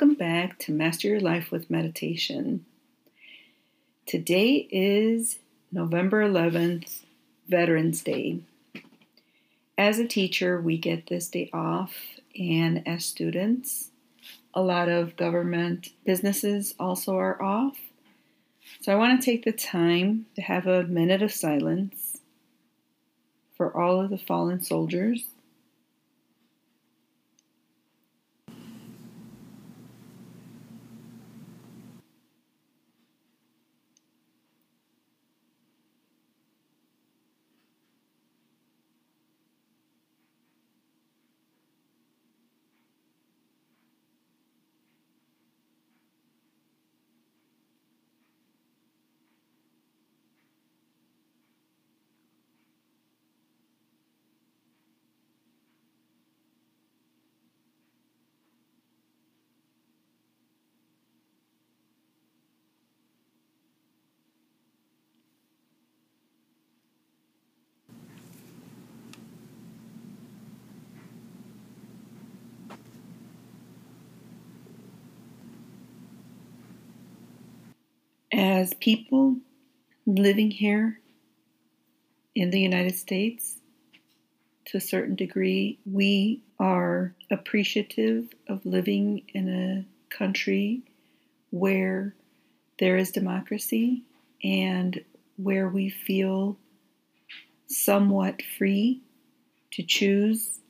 Welcome back to Master Your Life with Meditation. Today is November 11th, Veterans Day. As a teacher, we get this day off, and as students, a lot of government businesses also are off. So I want to take the time to have a minute of silence for all of the fallen soldiers as people living here in the United States, to a certain degree, we are appreciative of living in a country where there is democracy and where we feel somewhat free to choose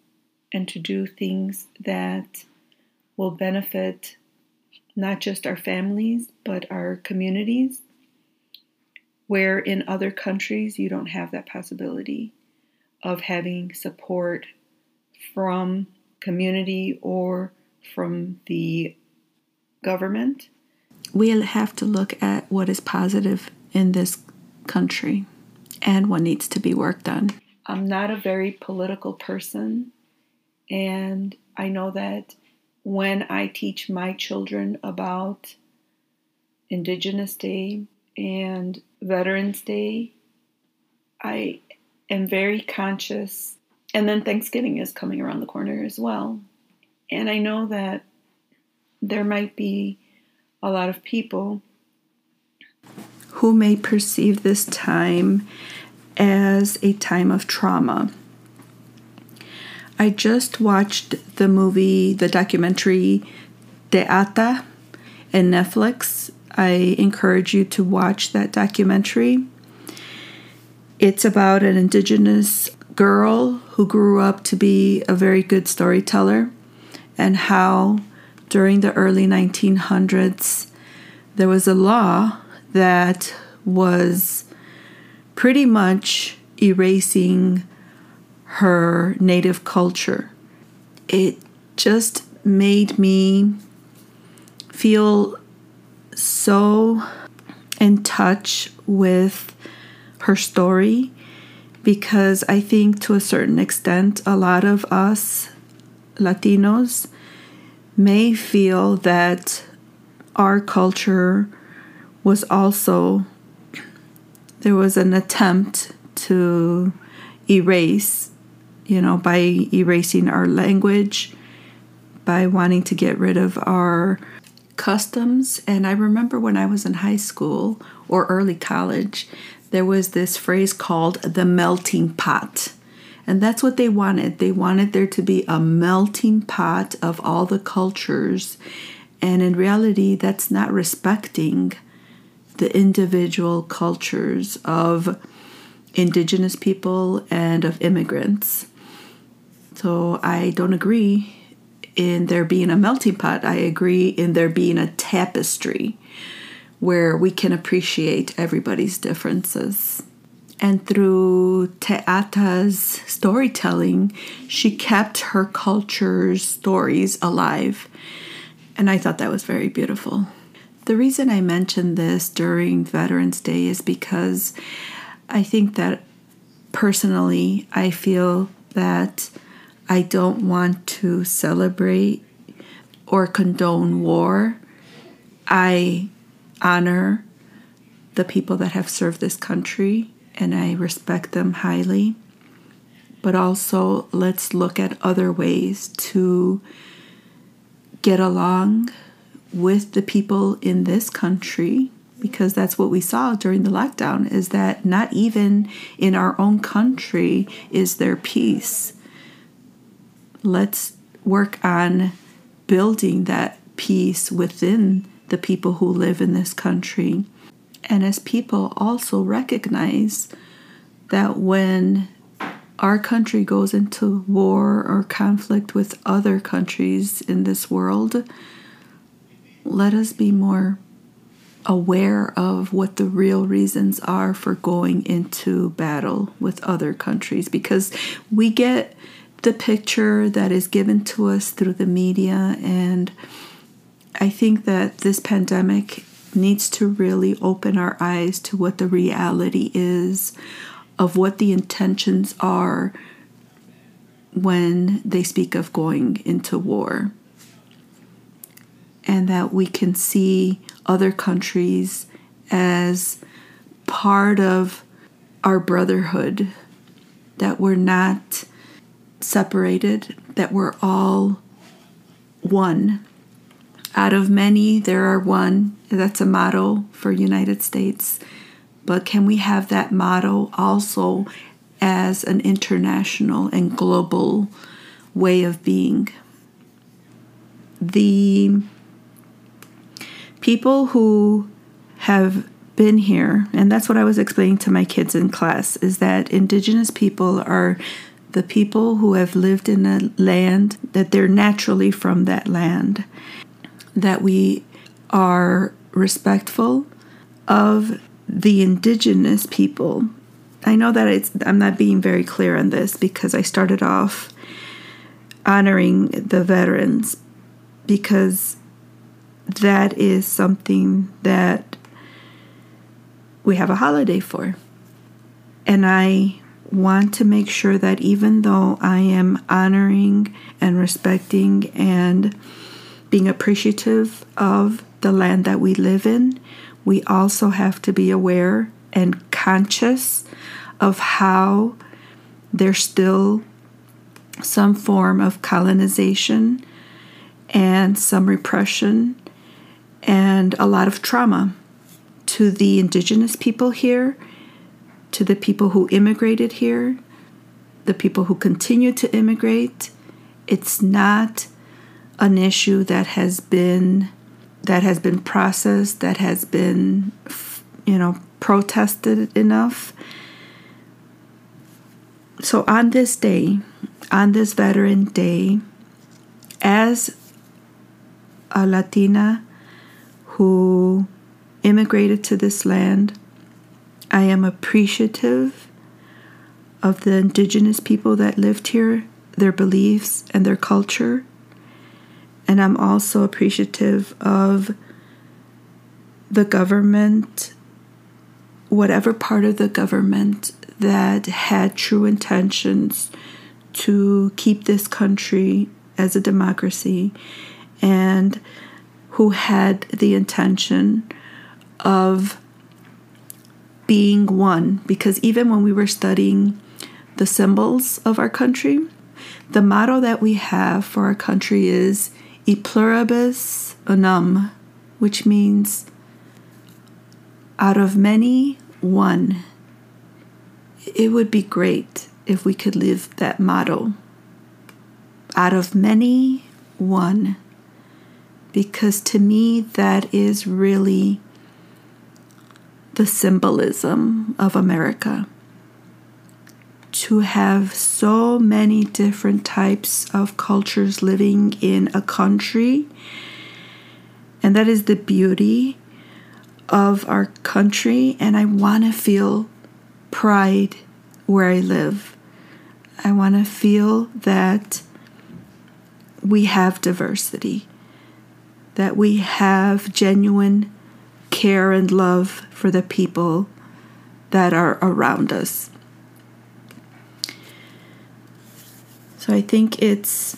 and to do things that will benefit not just our families, but our communities, where in other countries you don't have that possibility of having support from community or from the government. We'll have to look at what is positive in this country and what needs to be worked on. I'm not a very political person, and I know that when I teach my children about Indigenous Day and Veterans Day, I am very conscious. And then Thanksgiving is coming around the corner as well. And I know that there might be a lot of people who may perceive this time as a time of trauma. I just watched the movie, the documentary Te Ata in Netflix. I encourage you to watch that documentary. It's about an indigenous girl who grew up to be a very good storyteller and how during the early 1900s there was a law that was pretty much erasing her native culture. It just made me feel so in touch with her story because I think to a certain extent, a lot of us Latinos may feel that our culture was also, there was an attempt to erase you know, by erasing our language, by wanting to get rid of our customs. And I remember when I was in high school or early college, there was this phrase called the melting pot. And that's what they wanted. They wanted there to be a melting pot of all the cultures. And in reality, that's not respecting the individual cultures of indigenous people and of immigrants. So I don't agree in there being a melting pot. I agree in there being a tapestry where we can appreciate everybody's differences. And through Te Ata's storytelling, she kept her culture's stories alive. And I thought that was very beautiful. The reason I mentioned this during Veterans Day is because I think that personally, I feel that I don't want to celebrate or condone war. I honor the people that have served this country and I respect them highly. But also, let's look at other ways to get along with the people in this country because that's what we saw during the lockdown is that not even in our own country is there peace let's work on building that peace within the people who live in this country. And as people also recognize that when our country goes into war or conflict with other countries in this world, let us be more aware of what the real reasons are for going into battle with other countries. Because we get the picture that is given to us through the media and I think that this pandemic needs to really open our eyes to what the reality is of what the intentions are when they speak of going into war. And that we can see other countries as part of our brotherhood, that we're not separated, that we're all one. Out of many, there are one. That's a motto for United States but can we have that motto also as an international and global way of being? The people who have been here, and that's what I was explaining to my kids in class, is that indigenous people are the people who have lived in a land that they're naturally from that land, that we are respectful of the indigenous people. I know that it's I'm not being very clear on this because I started off honoring the veterans because that is something that we have a holiday for. And I want to make sure that even though I am honoring and respecting and being appreciative of the land that we live in, we also have to be aware and conscious of how there's still some form of colonization and some repression and a lot of trauma to the indigenous people here, to the people who immigrated here, the people who continue to immigrate. It's not an issue that has been that has been processed, that has been, you know, protested enough. So on this day, on this Veteran Day, as a Latina who immigrated to this land, I am appreciative of the indigenous people that lived here, their beliefs, and their culture. And I'm also appreciative of the government, whatever part of the government that had true intentions to keep this country as a democracy and who had the intention of being one. Because even when we were studying the symbols of our country, the motto that we have for our country is e pluribus unum, which means out of many, one. It would be great if we could live that motto. Out of many, one. Because to me, that is really the symbolism of America to have so many different types of cultures living in a country. And that is the beauty of our country. And I want to feel pride where I live. I want to feel that we have diversity, that we have genuine care and love for the people that are around us. So I think it's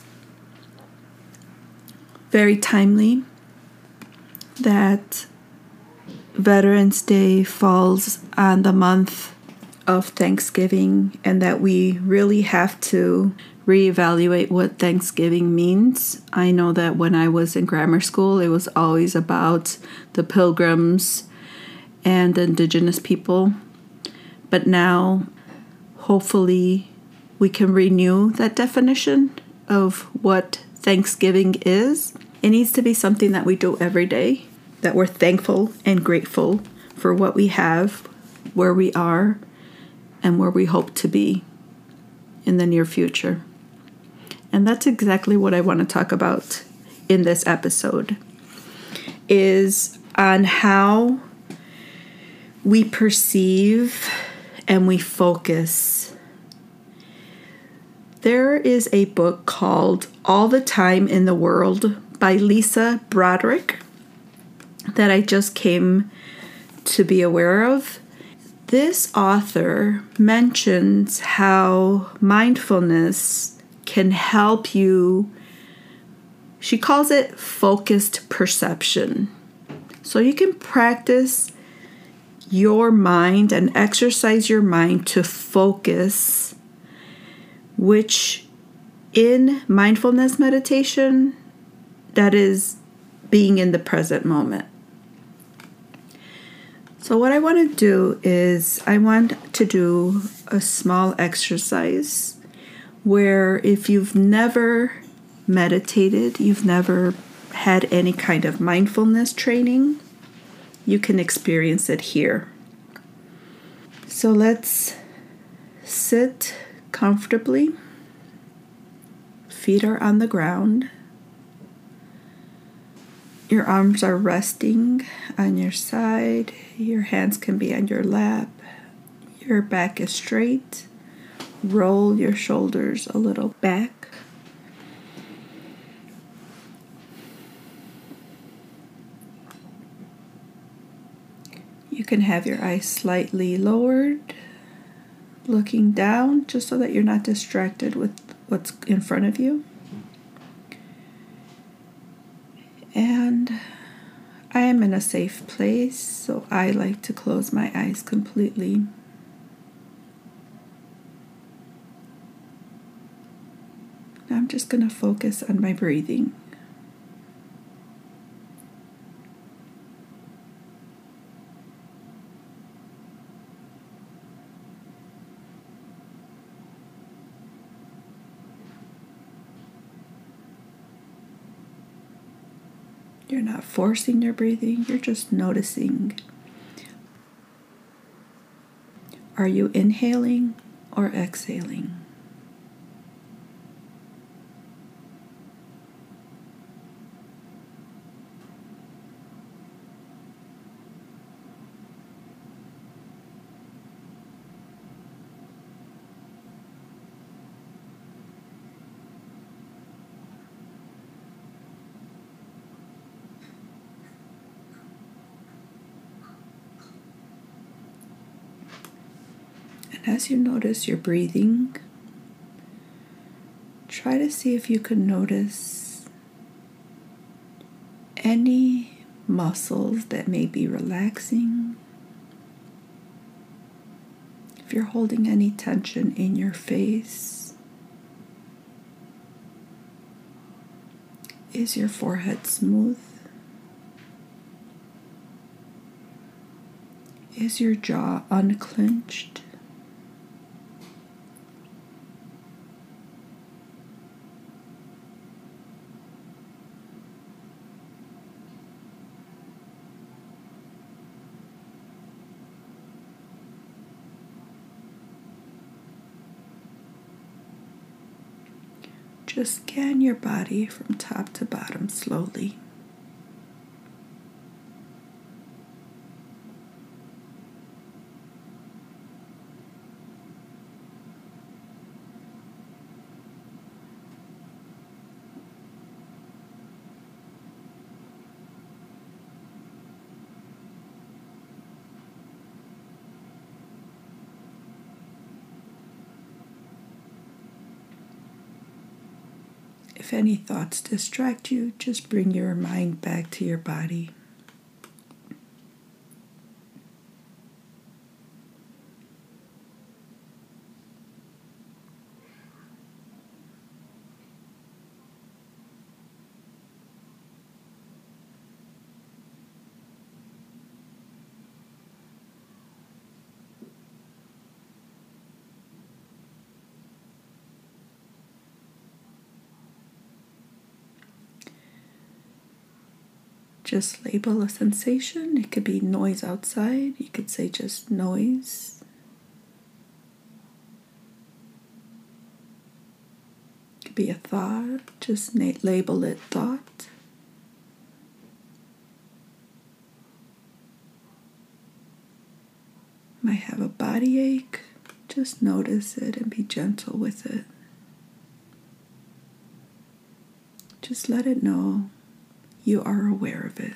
very timely that Veterans Day falls on the month of Thanksgiving and that we really have to reevaluate what Thanksgiving means. I know that when I was in grammar school, it was always about the pilgrims and the indigenous people. But now, hopefully, we can renew that definition of what Thanksgiving is. It needs to be something that we do every day, that we're thankful and grateful for what we have, where we are, and where we hope to be in the near future. And that's exactly what I want to talk about in this episode is on how we perceive and we focus. There is a book called All the Time in the World by Lisa Broderick that I just came to be aware of. This author mentions how mindfulness can help you, she calls it focused perception. So you can practice your mind and exercise your mind to focus, which in mindfulness meditation, that is being in the present moment. So, what I want to do is, I want to do a small exercise where if you've never meditated, you've never had any kind of mindfulness training, you can experience it here. So, let's sit comfortably, feet are on the ground. Your arms are resting on your side. Your hands can be on your lap. Your back is straight. Roll your shoulders a little back. You can have your eyes slightly lowered, looking down, just so that you're not distracted with what's in front of you. And I am in a safe place, so I like to close my eyes completely. Just going to focus on my breathing. You're not forcing your breathing, you're just noticing. Are you inhaling or exhaling? And as you notice your breathing, try to see if you can notice any muscles that may be relaxing. If you're holding any tension in your face, is your forehead smooth? Is your jaw unclenched? Just scan your body from top to bottom slowly. If any thoughts distract you, just bring your mind back to your body. Just label a sensation. It could be noise outside. You could say just noise. It could be a thought. Just label it thought. Might have a body ache. Just notice it and be gentle with it. Just let it know you are aware of it.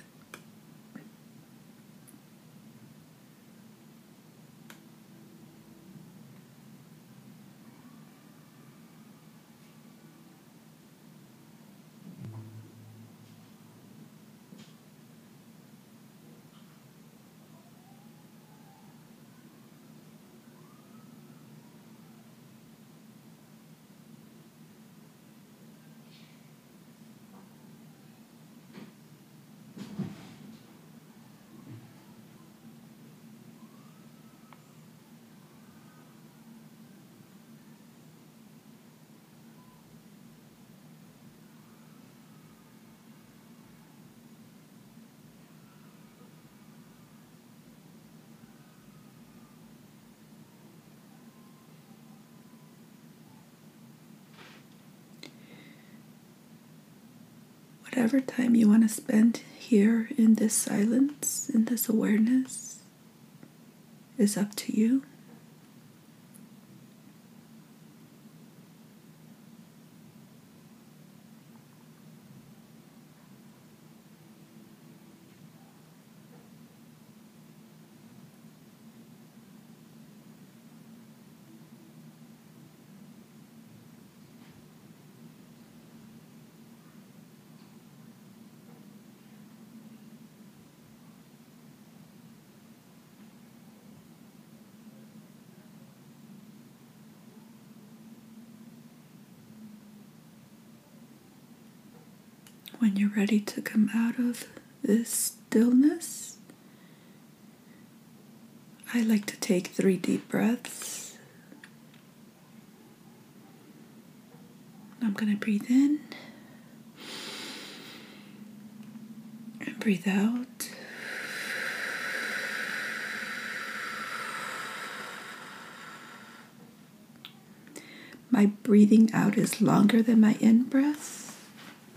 Whatever time you want to spend here in this silence, in this awareness, is up to you. When you're ready to come out of this stillness, I like to take three deep breaths. I'm going to breathe in and breathe out. My breathing out is longer than my in breath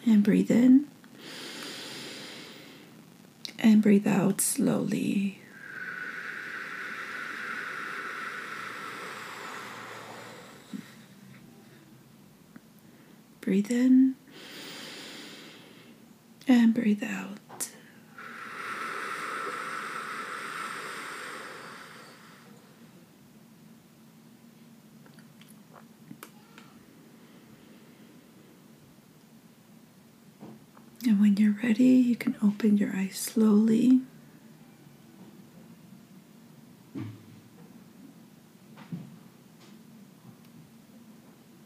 and breathe in and breathe out slowly. Breathe in and breathe out. And when you're ready, you can open your eyes slowly.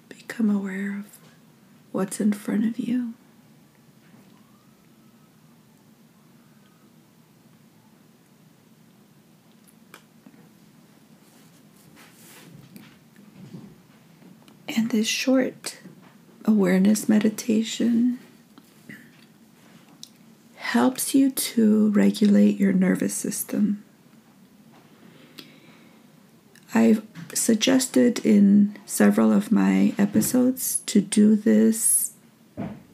Become aware of what's in front of you. And this short awareness meditation helps you to regulate your nervous system. I've suggested in several of my episodes to do this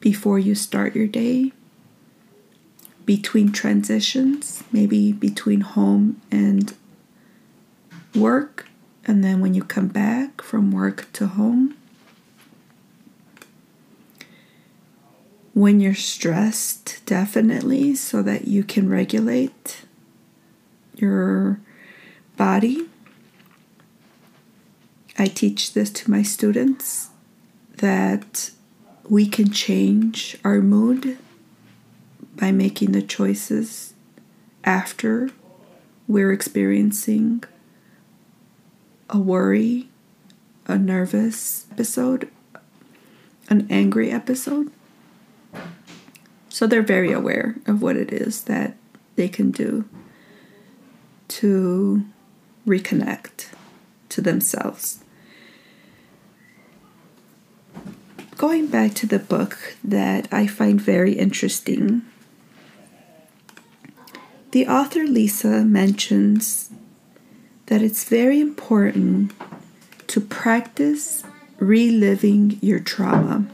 before you start your day, between transitions, maybe between home and work, and then when you come back from work to home. When you're stressed, definitely, so that you can regulate your body. I teach this to my students that we can change our mood by making the choices after we're experiencing a worry, a nervous episode, an angry episode. So they're very aware of what it is that they can do to reconnect to themselves. Going back to the book that I find very interesting, The author Lisa mentions that it's very important to practice reliving your trauma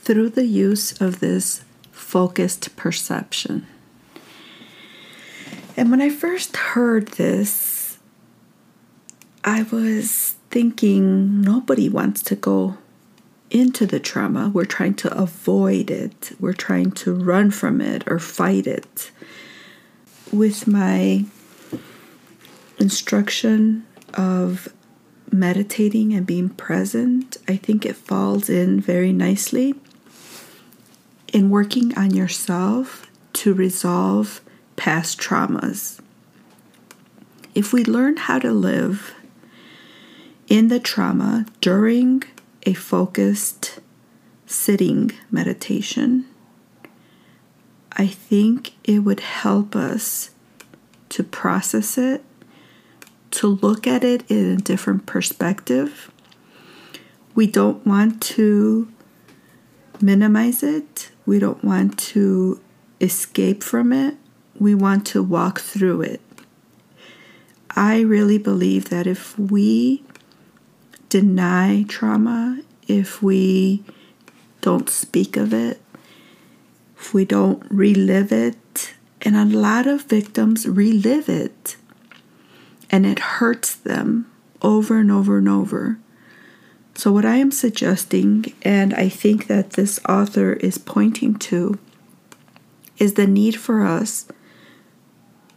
through the use of this focused perception. And when I first heard this, I was thinking nobody wants to go into the trauma. We're trying to avoid it, we're trying to run from it or fight it. With my instruction of meditating and being present, I think it falls in very nicely in working on yourself to resolve past traumas. If we learn how to live in the trauma during a focused sitting meditation, I think it would help us to process it to look at it in a different perspective. We don't want to minimize it, we don't want to escape from it, we want to walk through it. I really believe that if we deny trauma, if we don't speak of it, if we don't relive it, and a lot of victims relive it and it hurts them over and over and over. So, what I am suggesting, and I think that this author is pointing to, is the need for us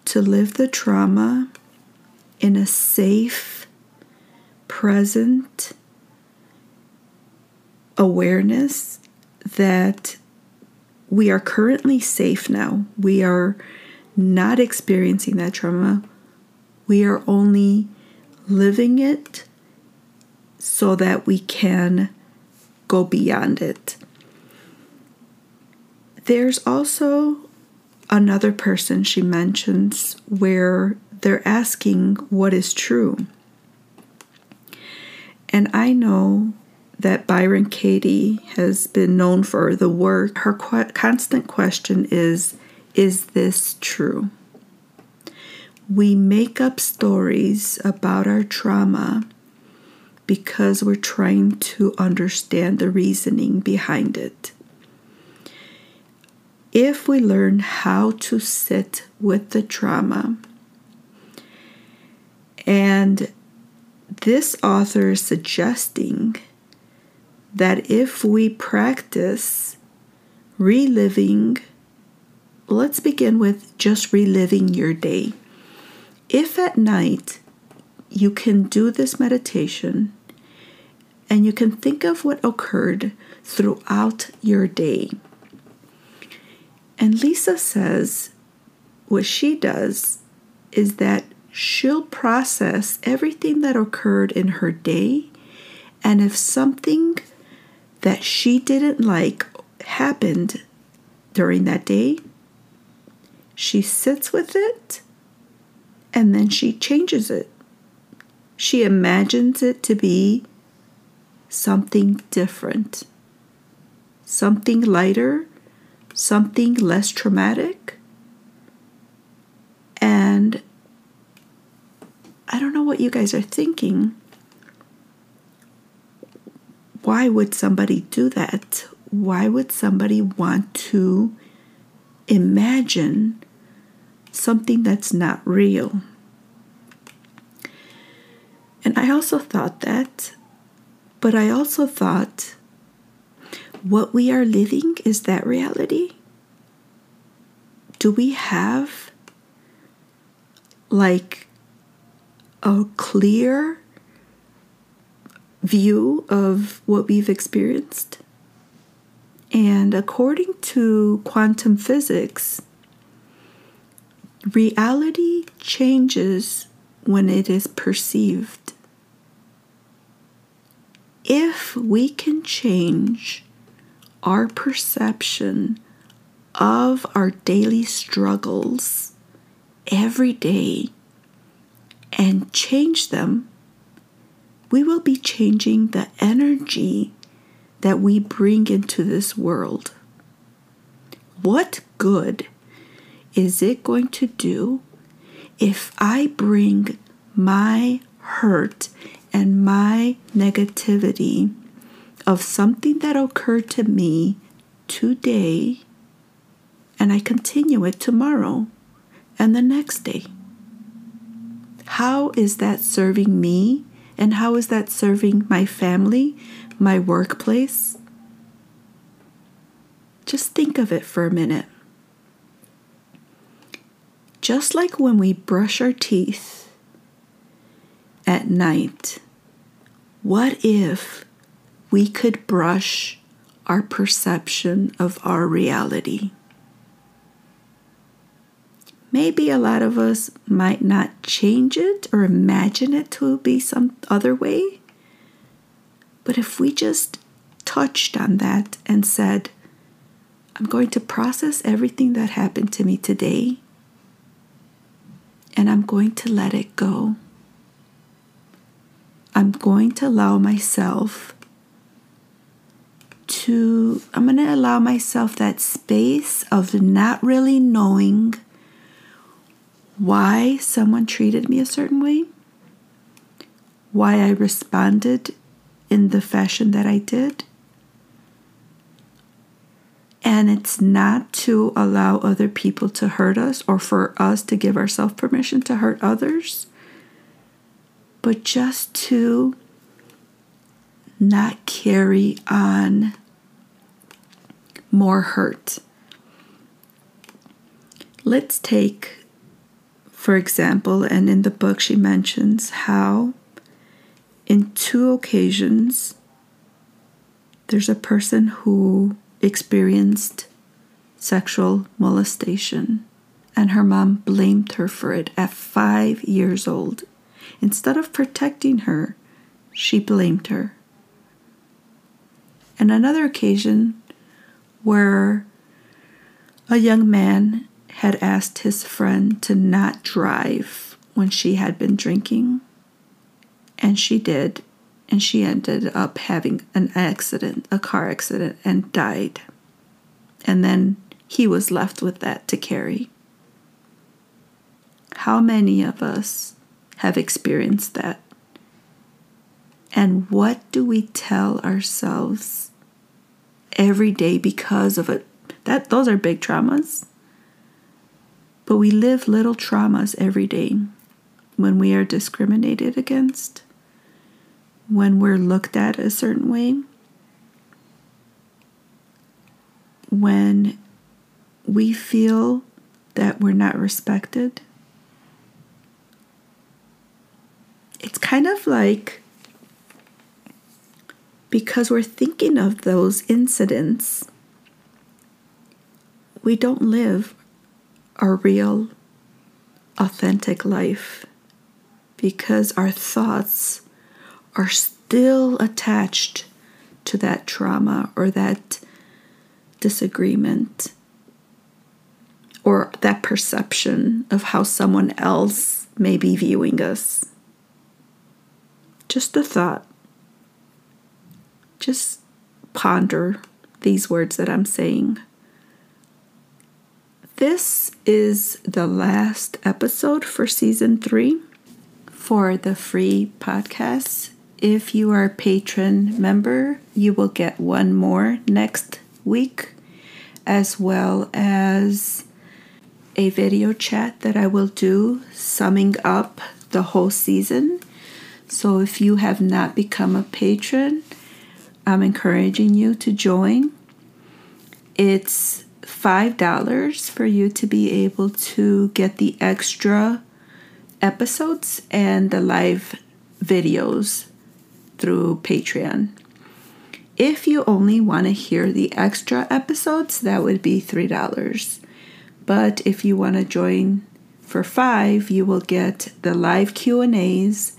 to live the trauma in a safe, present awareness that we are currently safe now. We are not experiencing that trauma. We are only living it so that we can go beyond it. There's also another person she mentions where they're asking what is true. And I know that Byron Katie has been known for the work. Her qu- constant question is Is this true? we make up stories about our trauma because we're trying to understand the reasoning behind it. If we learn how to sit with the trauma, and this author is suggesting that if we practice reliving, let's begin with just reliving your day if at night you can do this meditation and you can think of what occurred throughout your day. And Lisa says what she does is that she'll process everything that occurred in her day. And if something that she didn't like happened during that day, she sits with it and then she changes it. She imagines it to be something different, something lighter, something less traumatic. And I don't know what you guys are thinking. Why would somebody do that? Why would somebody want to imagine something that's not real. And I also thought that, but I also thought what we are living is that reality? Do we have like a clear view of what we've experienced? And according to quantum physics, Reality changes when it is perceived. If we can change our perception of our daily struggles every day and change them, we will be changing the energy that we bring into this world. What good is it going to do if I bring my hurt and my negativity of something that occurred to me today and I continue it tomorrow and the next day? How is that serving me? And how is that serving my family, my workplace? Just think of it for a minute. Just like when we brush our teeth at night, what if we could brush our perception of our reality? Maybe a lot of us might not change it or imagine it to be some other way. But if we just touched on that and said, I'm going to process everything that happened to me today and I'm going to let it go. I'm going to allow myself to, I'm going to allow myself that space of not really knowing why someone treated me a certain way, why I responded in the fashion that I did. And it's not to allow other people to hurt us or for us to give ourselves permission to hurt others, but just to not carry on more hurt. Let's take, for example, and in the book she mentions how in two occasions there's a person who experienced sexual molestation, and her mom blamed her for it at five years old. Instead of protecting her, she blamed her. And another occasion where a young man had asked his friend to not drive when she had been drinking, and she did, and she ended up having an accident, a car accident, and died. And then he was left with that to carry. How many of us have experienced that? And what do we tell ourselves every day because of it? That those are big traumas. But we live little traumas every day when we are discriminated against, when we're looked at a certain way, when we feel that we're not respected. It's kind of like because we're thinking of those incidents, we don't live our real, authentic life because our thoughts are still attached to that trauma or that disagreement or that perception of how someone else may be viewing us. Just a thought. Just ponder these words that I'm saying. This is the last episode for season three for the free podcast. If you are a patron member, you will get one more next week, as well as a video chat that I will do summing up the whole season. So if you have not become a patron, I'm encouraging you to join. It's $5 for you to be able to get the extra episodes and the live videos through Patreon. If you only want to hear the extra episodes, that would be $3. But if you want to join for 5, you will get the live Q&As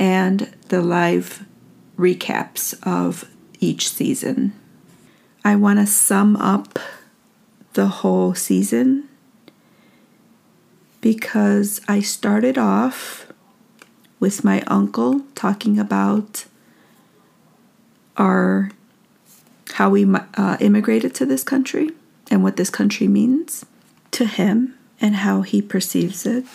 and the live recaps of each season. I want to sum up the whole season because I started off with my uncle talking about our how we uh, immigrated to this country and what this country means to him and how he perceives it,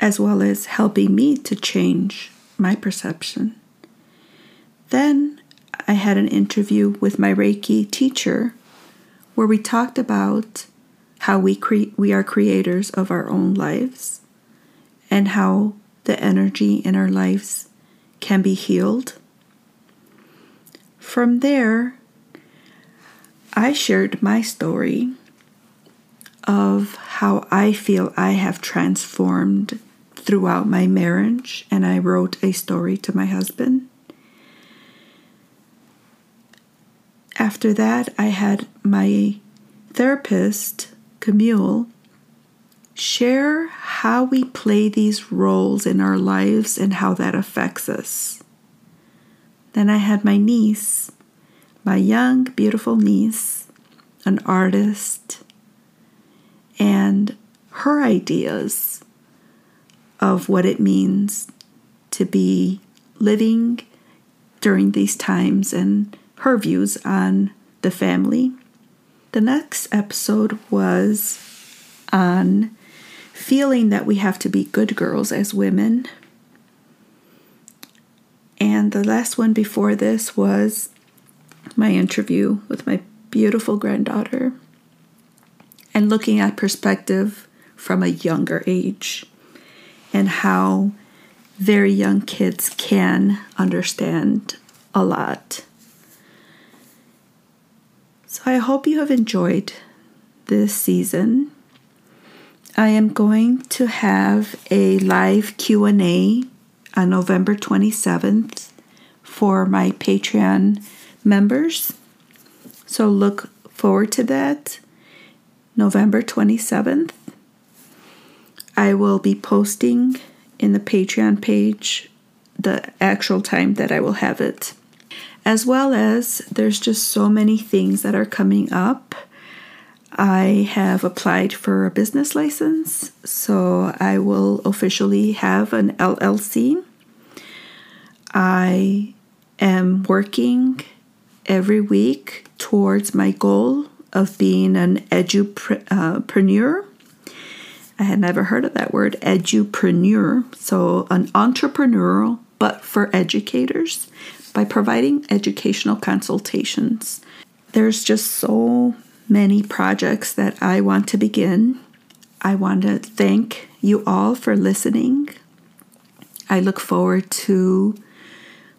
as well as helping me to change my perception. Then I had an interview with my Reiki teacher where we talked about how we cre- we are creators of our own lives and how the energy in our lives can be healed. From there, I shared my story of how I feel I have transformed throughout my marriage, and I wrote a story to my husband. After that, I had my therapist, Camille, share how we play these roles in our lives and how that affects us. Then I had my niece, my young, beautiful niece, an artist, and her ideas of what it means to be living during these times and her views on the family. The next episode was on feeling that we have to be good girls as women. And the last one before this was my interview with my beautiful granddaughter and looking at perspective from a younger age and how very young kids can understand a lot. So I hope you have enjoyed this season. I am going to have a live Q&A on November 27th for my Patreon members. So look forward to that. November 27th. I will be posting in the Patreon page the actual time that I will have it. As well as there's just so many things that are coming up. I have applied for a business license, so I will officially have an LLC. I am working every week towards my goal of being an edupreneur. Uh, I had never heard of that word, edupreneur. So, an entrepreneurial, but for educators, by providing educational consultations. There's just so many projects that I want to begin. I want to thank you all for listening. I look forward to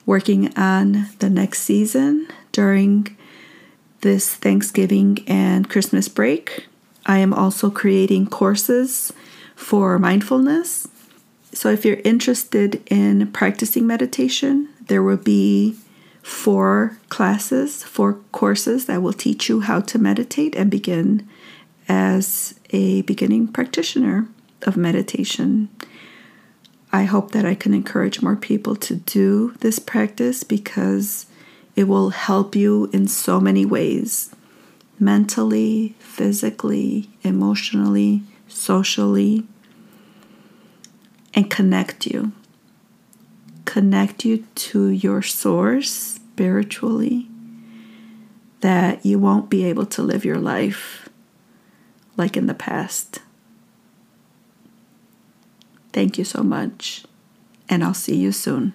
working on the next season during this Thanksgiving and Christmas break. I am also creating courses for mindfulness. So, if you're interested in practicing meditation, there will be four classes, four courses that will teach you how to meditate and begin as a beginning practitioner of meditation. I hope that I can encourage more people to do this practice because it will help you in so many ways mentally, physically, emotionally, socially, and connect you. Connect you to your source spiritually, that you won't be able to live your life like in the past. Thank you so much, and I'll see you soon.